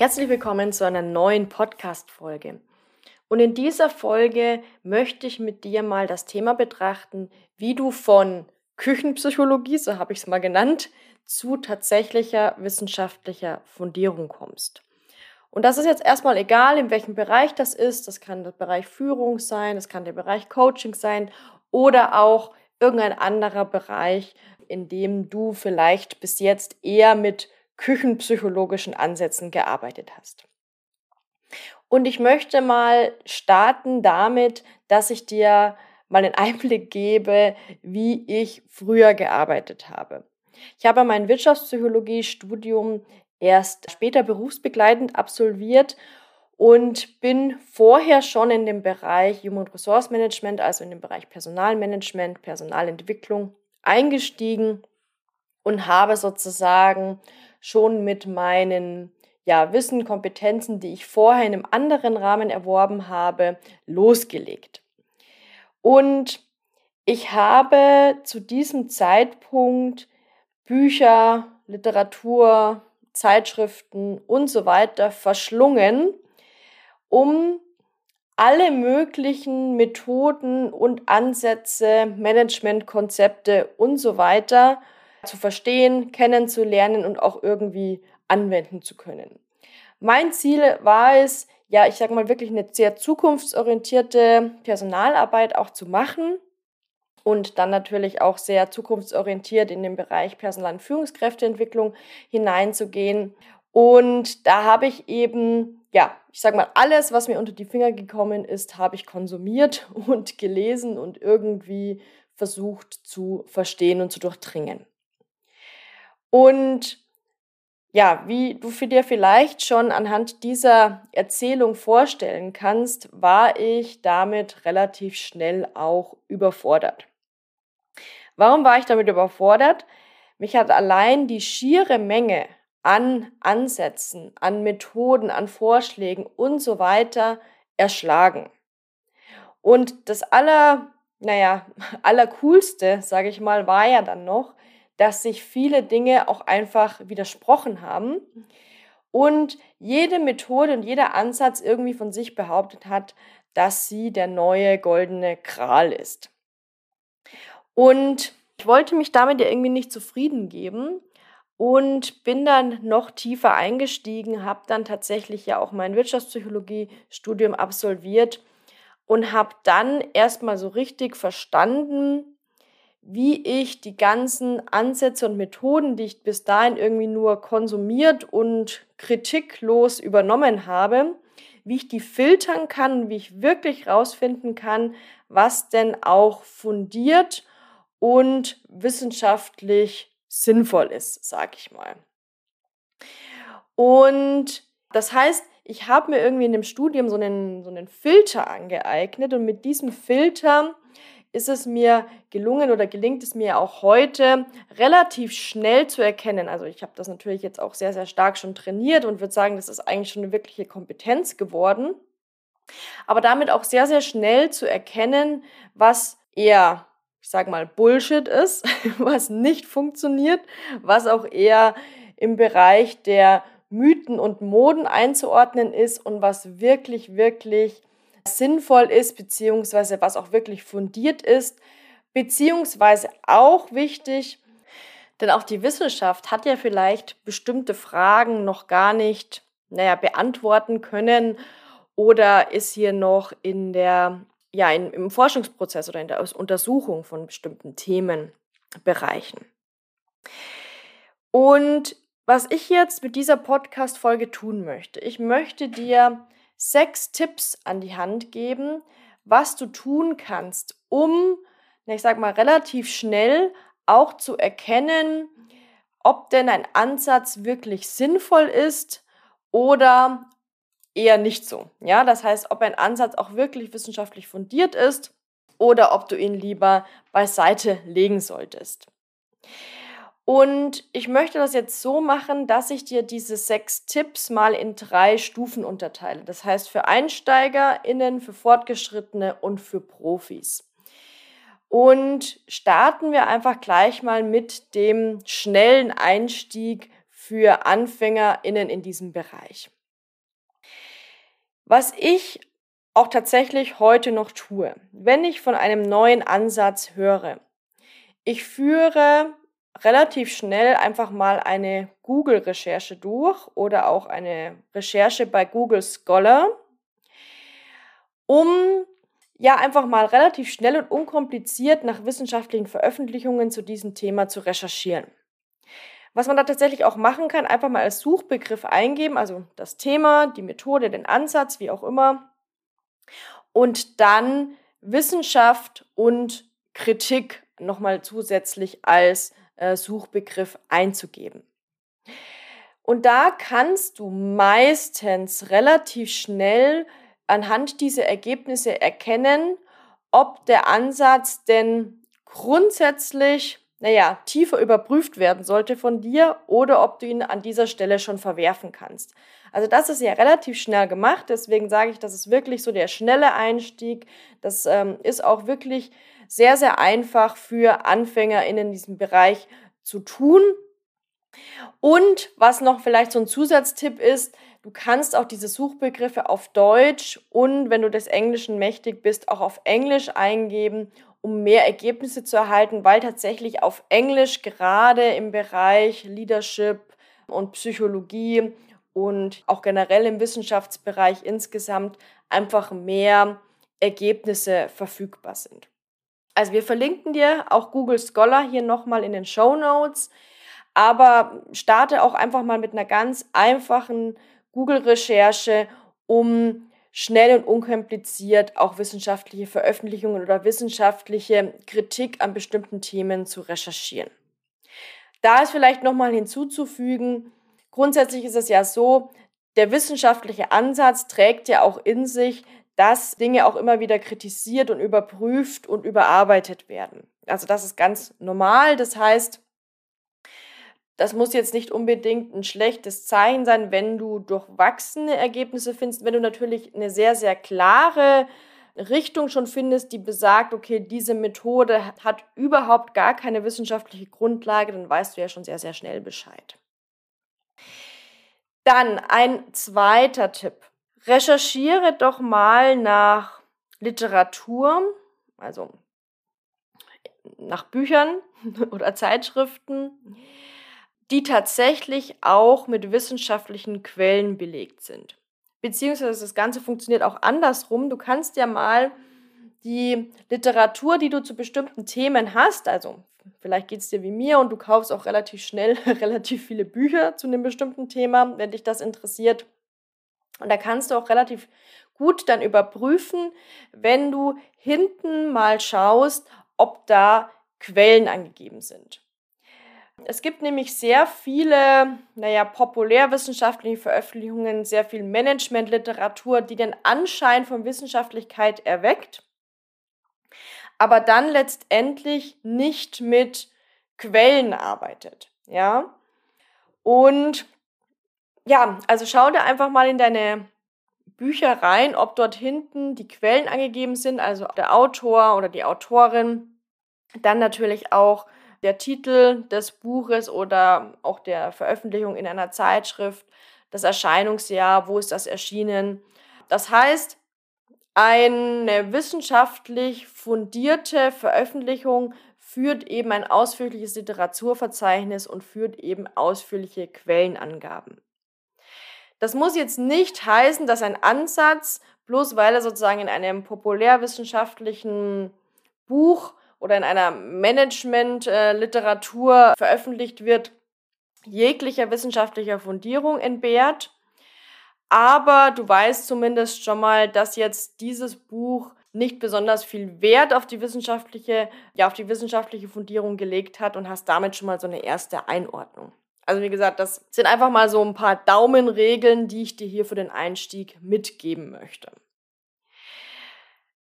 Herzlich willkommen zu einer neuen Podcast-Folge. Und in dieser Folge möchte ich mit dir mal das Thema betrachten, wie du von Küchenpsychologie, so habe ich es mal genannt, zu tatsächlicher wissenschaftlicher Fundierung kommst. Und das ist jetzt erstmal egal, in welchem Bereich das ist. Das kann der Bereich Führung sein, das kann der Bereich Coaching sein oder auch irgendein anderer Bereich, in dem du vielleicht bis jetzt eher mit küchenpsychologischen Ansätzen gearbeitet hast. Und ich möchte mal starten damit, dass ich dir mal einen Einblick gebe, wie ich früher gearbeitet habe. Ich habe mein Wirtschaftspsychologie-Studium erst später berufsbegleitend absolviert und bin vorher schon in dem Bereich Human Resource Management, also in dem Bereich Personalmanagement, Personalentwicklung eingestiegen und habe sozusagen schon mit meinen ja, Wissen, Kompetenzen, die ich vorher in einem anderen Rahmen erworben habe, losgelegt. Und ich habe zu diesem Zeitpunkt Bücher, Literatur, Zeitschriften und so weiter verschlungen, um alle möglichen Methoden und Ansätze, Managementkonzepte und so weiter zu verstehen, kennenzulernen und auch irgendwie anwenden zu können. Mein Ziel war es, ja, ich sage mal wirklich eine sehr zukunftsorientierte Personalarbeit auch zu machen und dann natürlich auch sehr zukunftsorientiert in den Bereich Personal- und Führungskräfteentwicklung hineinzugehen. Und da habe ich eben, ja, ich sage mal, alles, was mir unter die Finger gekommen ist, habe ich konsumiert und gelesen und irgendwie versucht zu verstehen und zu durchdringen. Und ja, wie du für dir vielleicht schon anhand dieser Erzählung vorstellen kannst, war ich damit relativ schnell auch überfordert. Warum war ich damit überfordert? Mich hat allein die schiere Menge an Ansätzen, an Methoden, an Vorschlägen und so weiter erschlagen. Und das aller, naja, allercoolste, sage ich mal, war ja dann noch, dass sich viele Dinge auch einfach widersprochen haben und jede Methode und jeder Ansatz irgendwie von sich behauptet hat, dass sie der neue goldene Kral ist. Und ich wollte mich damit ja irgendwie nicht zufrieden geben und bin dann noch tiefer eingestiegen, habe dann tatsächlich ja auch mein Wirtschaftspsychologie-Studium absolviert und habe dann erstmal so richtig verstanden, wie ich die ganzen Ansätze und Methoden, die ich bis dahin irgendwie nur konsumiert und kritiklos übernommen habe, wie ich die filtern kann, wie ich wirklich rausfinden kann, was denn auch fundiert und wissenschaftlich sinnvoll ist, sag ich mal. Und das heißt, ich habe mir irgendwie in dem Studium so einen, so einen Filter angeeignet und mit diesem Filter ist es mir gelungen oder gelingt es mir auch heute relativ schnell zu erkennen. Also ich habe das natürlich jetzt auch sehr, sehr stark schon trainiert und würde sagen, das ist eigentlich schon eine wirkliche Kompetenz geworden. Aber damit auch sehr, sehr schnell zu erkennen, was eher, ich sage mal, Bullshit ist, was nicht funktioniert, was auch eher im Bereich der Mythen und Moden einzuordnen ist und was wirklich, wirklich sinnvoll ist, beziehungsweise was auch wirklich fundiert ist, beziehungsweise auch wichtig, denn auch die Wissenschaft hat ja vielleicht bestimmte Fragen noch gar nicht, naja, beantworten können oder ist hier noch in der, ja, in, im Forschungsprozess oder in der Untersuchung von bestimmten Themenbereichen. Und was ich jetzt mit dieser Podcast-Folge tun möchte, ich möchte dir sechs Tipps an die Hand geben, was du tun kannst, um, ich sag mal, relativ schnell auch zu erkennen, ob denn ein Ansatz wirklich sinnvoll ist oder eher nicht so. Ja, das heißt, ob ein Ansatz auch wirklich wissenschaftlich fundiert ist oder ob du ihn lieber beiseite legen solltest. Und ich möchte das jetzt so machen, dass ich dir diese sechs Tipps mal in drei Stufen unterteile. Das heißt für EinsteigerInnen, für Fortgeschrittene und für Profis. Und starten wir einfach gleich mal mit dem schnellen Einstieg für AnfängerInnen in diesem Bereich. Was ich auch tatsächlich heute noch tue, wenn ich von einem neuen Ansatz höre. Ich führe relativ schnell einfach mal eine Google-Recherche durch oder auch eine Recherche bei Google Scholar, um ja einfach mal relativ schnell und unkompliziert nach wissenschaftlichen Veröffentlichungen zu diesem Thema zu recherchieren. Was man da tatsächlich auch machen kann, einfach mal als Suchbegriff eingeben, also das Thema, die Methode, den Ansatz, wie auch immer, und dann Wissenschaft und Kritik nochmal zusätzlich als äh, Suchbegriff einzugeben. Und da kannst du meistens relativ schnell anhand dieser Ergebnisse erkennen, ob der Ansatz denn grundsätzlich, naja, tiefer überprüft werden sollte von dir oder ob du ihn an dieser Stelle schon verwerfen kannst. Also das ist ja relativ schnell gemacht, deswegen sage ich, das ist wirklich so der schnelle Einstieg. Das ähm, ist auch wirklich sehr, sehr einfach für Anfänger in diesem Bereich zu tun. Und was noch vielleicht so ein Zusatztipp ist, du kannst auch diese Suchbegriffe auf Deutsch und wenn du des Englischen mächtig bist, auch auf Englisch eingeben, um mehr Ergebnisse zu erhalten, weil tatsächlich auf Englisch gerade im Bereich Leadership und Psychologie und auch generell im Wissenschaftsbereich insgesamt einfach mehr Ergebnisse verfügbar sind. Also wir verlinken dir auch Google Scholar hier nochmal in den Show Notes, aber starte auch einfach mal mit einer ganz einfachen Google-Recherche, um schnell und unkompliziert auch wissenschaftliche Veröffentlichungen oder wissenschaftliche Kritik an bestimmten Themen zu recherchieren. Da ist vielleicht nochmal hinzuzufügen, grundsätzlich ist es ja so, der wissenschaftliche Ansatz trägt ja auch in sich, dass Dinge auch immer wieder kritisiert und überprüft und überarbeitet werden. Also das ist ganz normal. Das heißt, das muss jetzt nicht unbedingt ein schlechtes Zeichen sein, wenn du durchwachsene Ergebnisse findest. Wenn du natürlich eine sehr, sehr klare Richtung schon findest, die besagt, okay, diese Methode hat überhaupt gar keine wissenschaftliche Grundlage, dann weißt du ja schon sehr, sehr schnell Bescheid. Dann ein zweiter Tipp recherchiere doch mal nach Literatur, also nach Büchern oder Zeitschriften, die tatsächlich auch mit wissenschaftlichen Quellen belegt sind. Beziehungsweise das Ganze funktioniert auch andersrum. Du kannst ja mal die Literatur, die du zu bestimmten Themen hast, also vielleicht geht es dir wie mir und du kaufst auch relativ schnell relativ viele Bücher zu einem bestimmten Thema, wenn dich das interessiert, und da kannst du auch relativ gut dann überprüfen, wenn du hinten mal schaust, ob da Quellen angegeben sind. Es gibt nämlich sehr viele, naja, populärwissenschaftliche Veröffentlichungen, sehr viel Managementliteratur, die den Anschein von Wissenschaftlichkeit erweckt, aber dann letztendlich nicht mit Quellen arbeitet, ja. Und ja, also schau dir einfach mal in deine Bücher rein, ob dort hinten die Quellen angegeben sind, also der Autor oder die Autorin. Dann natürlich auch der Titel des Buches oder auch der Veröffentlichung in einer Zeitschrift, das Erscheinungsjahr, wo ist das erschienen. Das heißt, eine wissenschaftlich fundierte Veröffentlichung führt eben ein ausführliches Literaturverzeichnis und führt eben ausführliche Quellenangaben. Das muss jetzt nicht heißen, dass ein Ansatz, bloß weil er sozusagen in einem populärwissenschaftlichen Buch oder in einer Management-Literatur veröffentlicht wird, jeglicher wissenschaftlicher Fundierung entbehrt. Aber du weißt zumindest schon mal, dass jetzt dieses Buch nicht besonders viel Wert auf die wissenschaftliche, ja, auf die wissenschaftliche Fundierung gelegt hat und hast damit schon mal so eine erste Einordnung. Also wie gesagt, das sind einfach mal so ein paar Daumenregeln, die ich dir hier für den Einstieg mitgeben möchte.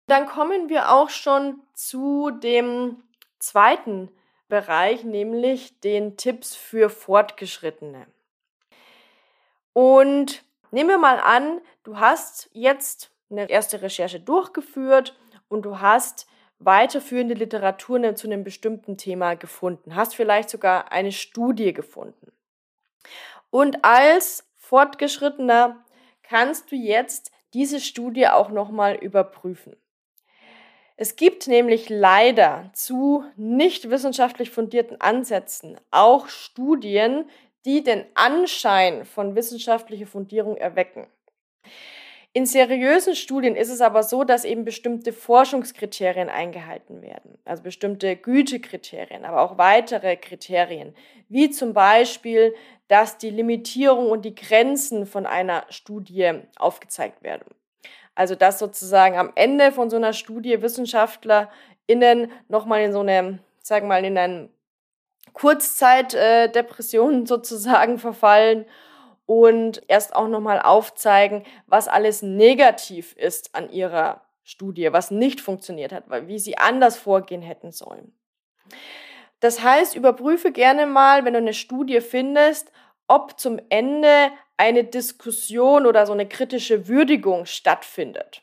Dann kommen wir auch schon zu dem zweiten Bereich, nämlich den Tipps für Fortgeschrittene. Und nehmen wir mal an, du hast jetzt eine erste Recherche durchgeführt und du hast weiterführende Literatur zu einem bestimmten Thema gefunden, hast vielleicht sogar eine Studie gefunden. Und als Fortgeschrittener kannst du jetzt diese Studie auch nochmal überprüfen. Es gibt nämlich leider zu nicht wissenschaftlich fundierten Ansätzen auch Studien, die den Anschein von wissenschaftlicher Fundierung erwecken. In seriösen Studien ist es aber so, dass eben bestimmte Forschungskriterien eingehalten werden, also bestimmte Gütekriterien, aber auch weitere Kriterien, wie zum Beispiel, dass die Limitierung und die Grenzen von einer Studie aufgezeigt werden. Also dass sozusagen am Ende von so einer Studie WissenschaftlerInnen nochmal in so eine, sagen wir mal, in eine Kurzzeitdepression äh, sozusagen verfallen und erst auch nochmal aufzeigen, was alles negativ ist an ihrer Studie, was nicht funktioniert hat, wie sie anders vorgehen hätten sollen. Das heißt, überprüfe gerne mal, wenn du eine Studie findest, ob zum Ende eine Diskussion oder so eine kritische Würdigung stattfindet.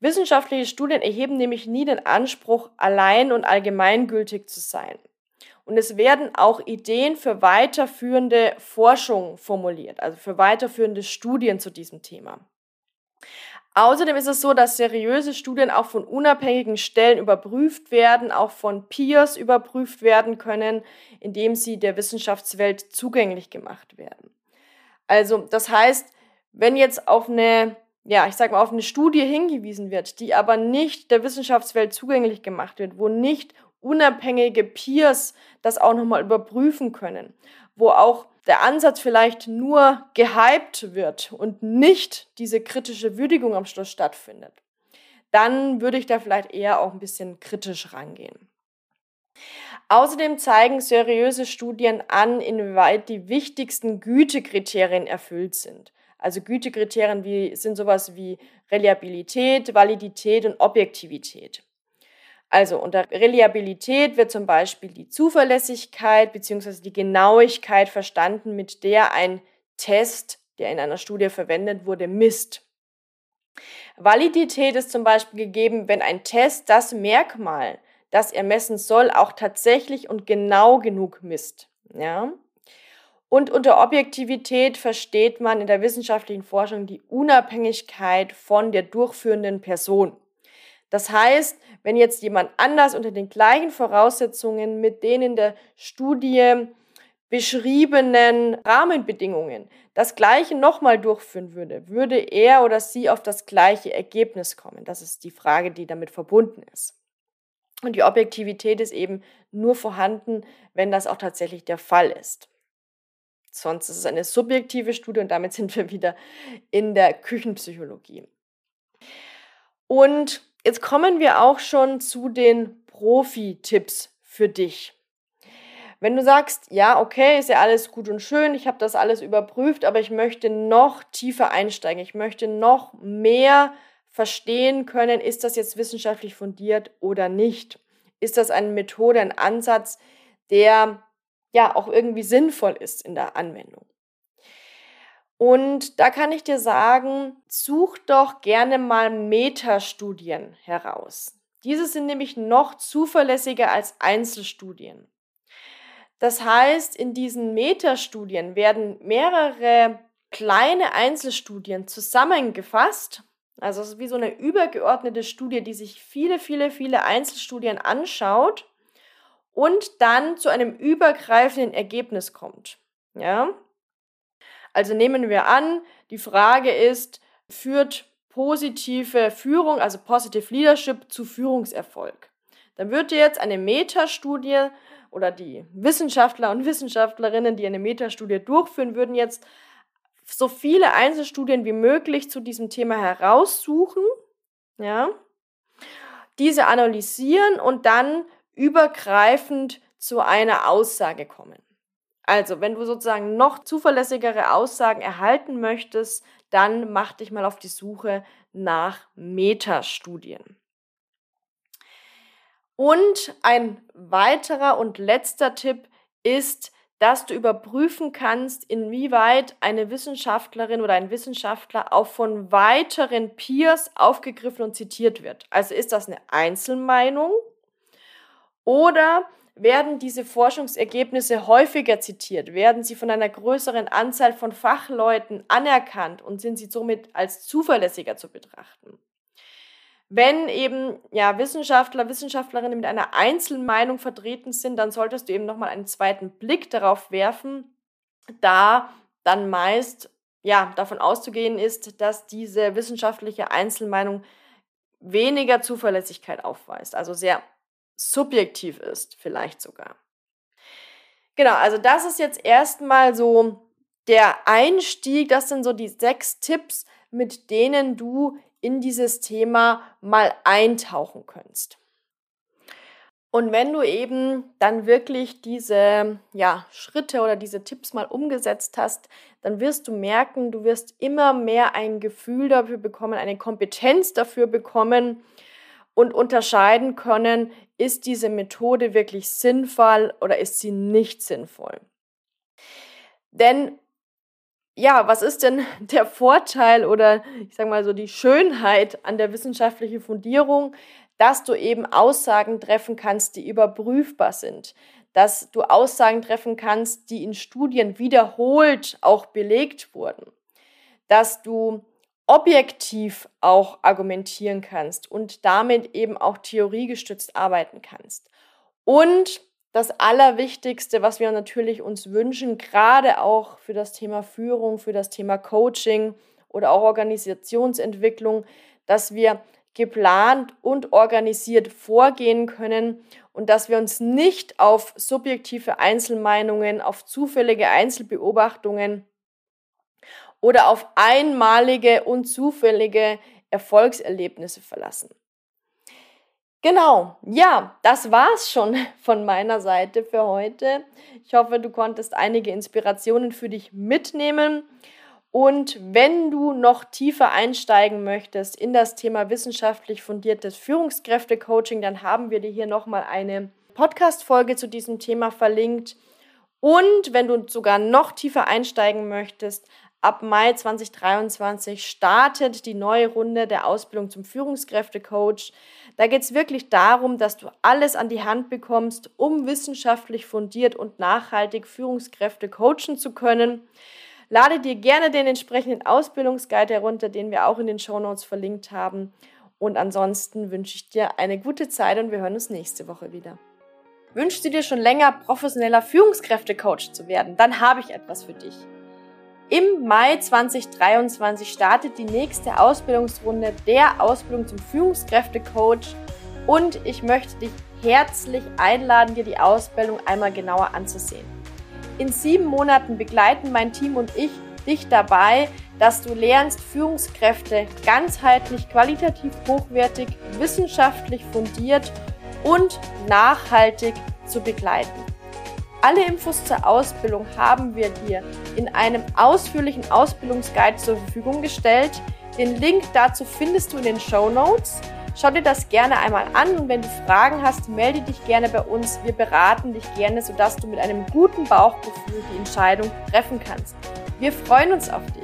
Wissenschaftliche Studien erheben nämlich nie den Anspruch, allein und allgemeingültig zu sein. Und es werden auch Ideen für weiterführende Forschung formuliert, also für weiterführende Studien zu diesem Thema. Außerdem ist es so, dass seriöse Studien auch von unabhängigen Stellen überprüft werden, auch von Peers überprüft werden können, indem sie der Wissenschaftswelt zugänglich gemacht werden. Also das heißt, wenn jetzt auf eine, ja, ich sag mal, auf eine Studie hingewiesen wird, die aber nicht der Wissenschaftswelt zugänglich gemacht wird, wo nicht unabhängige Peers das auch nochmal überprüfen können, wo auch der Ansatz vielleicht nur gehypt wird und nicht diese kritische Würdigung am Schluss stattfindet, dann würde ich da vielleicht eher auch ein bisschen kritisch rangehen. Außerdem zeigen seriöse Studien an, inwieweit die wichtigsten Gütekriterien erfüllt sind. Also Gütekriterien wie, sind sowas wie Reliabilität, Validität und Objektivität. Also unter Reliabilität wird zum Beispiel die Zuverlässigkeit bzw. die Genauigkeit verstanden, mit der ein Test, der in einer Studie verwendet wurde, misst. Validität ist zum Beispiel gegeben, wenn ein Test das Merkmal, das er messen soll, auch tatsächlich und genau genug misst. Ja? Und unter Objektivität versteht man in der wissenschaftlichen Forschung die Unabhängigkeit von der durchführenden Person. Das heißt, wenn jetzt jemand anders unter den gleichen Voraussetzungen mit den in der Studie beschriebenen Rahmenbedingungen das gleiche nochmal durchführen würde, würde er oder sie auf das gleiche Ergebnis kommen. Das ist die Frage, die damit verbunden ist. Und die Objektivität ist eben nur vorhanden, wenn das auch tatsächlich der Fall ist. Sonst ist es eine subjektive Studie und damit sind wir wieder in der Küchenpsychologie. Und jetzt kommen wir auch schon zu den Profi-Tipps für dich. Wenn du sagst, ja, okay, ist ja alles gut und schön, ich habe das alles überprüft, aber ich möchte noch tiefer einsteigen, ich möchte noch mehr verstehen können, ist das jetzt wissenschaftlich fundiert oder nicht? Ist das eine Methode, ein Ansatz, der ja auch irgendwie sinnvoll ist in der Anwendung? Und da kann ich dir sagen, such doch gerne mal Metastudien heraus. Diese sind nämlich noch zuverlässiger als Einzelstudien. Das heißt, in diesen Metastudien werden mehrere kleine Einzelstudien zusammengefasst also es ist wie so eine übergeordnete Studie, die sich viele, viele, viele Einzelstudien anschaut und dann zu einem übergreifenden Ergebnis kommt. Ja? Also nehmen wir an, die Frage ist, führt positive Führung, also Positive Leadership zu Führungserfolg? Dann wird jetzt eine Metastudie oder die Wissenschaftler und Wissenschaftlerinnen, die eine Metastudie durchführen, würden jetzt so viele Einzelstudien wie möglich zu diesem Thema heraussuchen, ja, diese analysieren und dann übergreifend zu einer Aussage kommen. Also, wenn du sozusagen noch zuverlässigere Aussagen erhalten möchtest, dann mach dich mal auf die Suche nach Metastudien. Und ein weiterer und letzter Tipp ist, dass du überprüfen kannst, inwieweit eine Wissenschaftlerin oder ein Wissenschaftler auch von weiteren Peers aufgegriffen und zitiert wird. Also ist das eine Einzelmeinung oder werden diese Forschungsergebnisse häufiger zitiert? Werden sie von einer größeren Anzahl von Fachleuten anerkannt und sind sie somit als zuverlässiger zu betrachten? Wenn eben ja, Wissenschaftler, Wissenschaftlerinnen mit einer Einzelmeinung vertreten sind, dann solltest du eben nochmal einen zweiten Blick darauf werfen, da dann meist ja, davon auszugehen ist, dass diese wissenschaftliche Einzelmeinung weniger Zuverlässigkeit aufweist, also sehr subjektiv ist, vielleicht sogar. Genau, also das ist jetzt erstmal so der Einstieg, das sind so die sechs Tipps, mit denen du in dieses Thema mal eintauchen könntest. Und wenn du eben dann wirklich diese ja, Schritte oder diese Tipps mal umgesetzt hast, dann wirst du merken, du wirst immer mehr ein Gefühl dafür bekommen, eine Kompetenz dafür bekommen und unterscheiden können, ist diese Methode wirklich sinnvoll oder ist sie nicht sinnvoll. Denn ja, was ist denn der Vorteil oder ich sage mal so die Schönheit an der wissenschaftlichen Fundierung, dass du eben Aussagen treffen kannst, die überprüfbar sind, dass du Aussagen treffen kannst, die in Studien wiederholt auch belegt wurden, dass du objektiv auch argumentieren kannst und damit eben auch theoriegestützt arbeiten kannst. Und das Allerwichtigste, was wir natürlich uns wünschen, gerade auch für das Thema Führung, für das Thema Coaching oder auch Organisationsentwicklung, dass wir geplant und organisiert vorgehen können und dass wir uns nicht auf subjektive Einzelmeinungen, auf zufällige Einzelbeobachtungen oder auf einmalige und zufällige Erfolgserlebnisse verlassen. Genau, ja, das war's schon von meiner Seite für heute. Ich hoffe, du konntest einige Inspirationen für dich mitnehmen. Und wenn du noch tiefer einsteigen möchtest in das Thema wissenschaftlich fundiertes Führungskräftecoaching, dann haben wir dir hier nochmal eine Podcast-Folge zu diesem Thema verlinkt. Und wenn du sogar noch tiefer einsteigen möchtest, ab Mai 2023 startet die neue Runde der Ausbildung zum Führungskräftecoach. Da geht es wirklich darum, dass du alles an die Hand bekommst, um wissenschaftlich fundiert und nachhaltig Führungskräfte coachen zu können. Lade dir gerne den entsprechenden Ausbildungsguide herunter, den wir auch in den Show Notes verlinkt haben. Und ansonsten wünsche ich dir eine gute Zeit und wir hören uns nächste Woche wieder. Wünschst du dir schon länger professioneller Führungskräftecoach zu werden? Dann habe ich etwas für dich. Im Mai 2023 startet die nächste Ausbildungsrunde der Ausbildung zum Führungskräftecoach und ich möchte dich herzlich einladen, dir die Ausbildung einmal genauer anzusehen. In sieben Monaten begleiten mein Team und ich dich dabei, dass du lernst, Führungskräfte ganzheitlich, qualitativ hochwertig, wissenschaftlich fundiert und nachhaltig zu begleiten. Alle Infos zur Ausbildung haben wir dir in einem ausführlichen Ausbildungsguide zur Verfügung gestellt. Den Link dazu findest du in den Show Notes. Schau dir das gerne einmal an und wenn du Fragen hast, melde dich gerne bei uns. Wir beraten dich gerne, sodass du mit einem guten Bauchgefühl die Entscheidung treffen kannst. Wir freuen uns auf dich.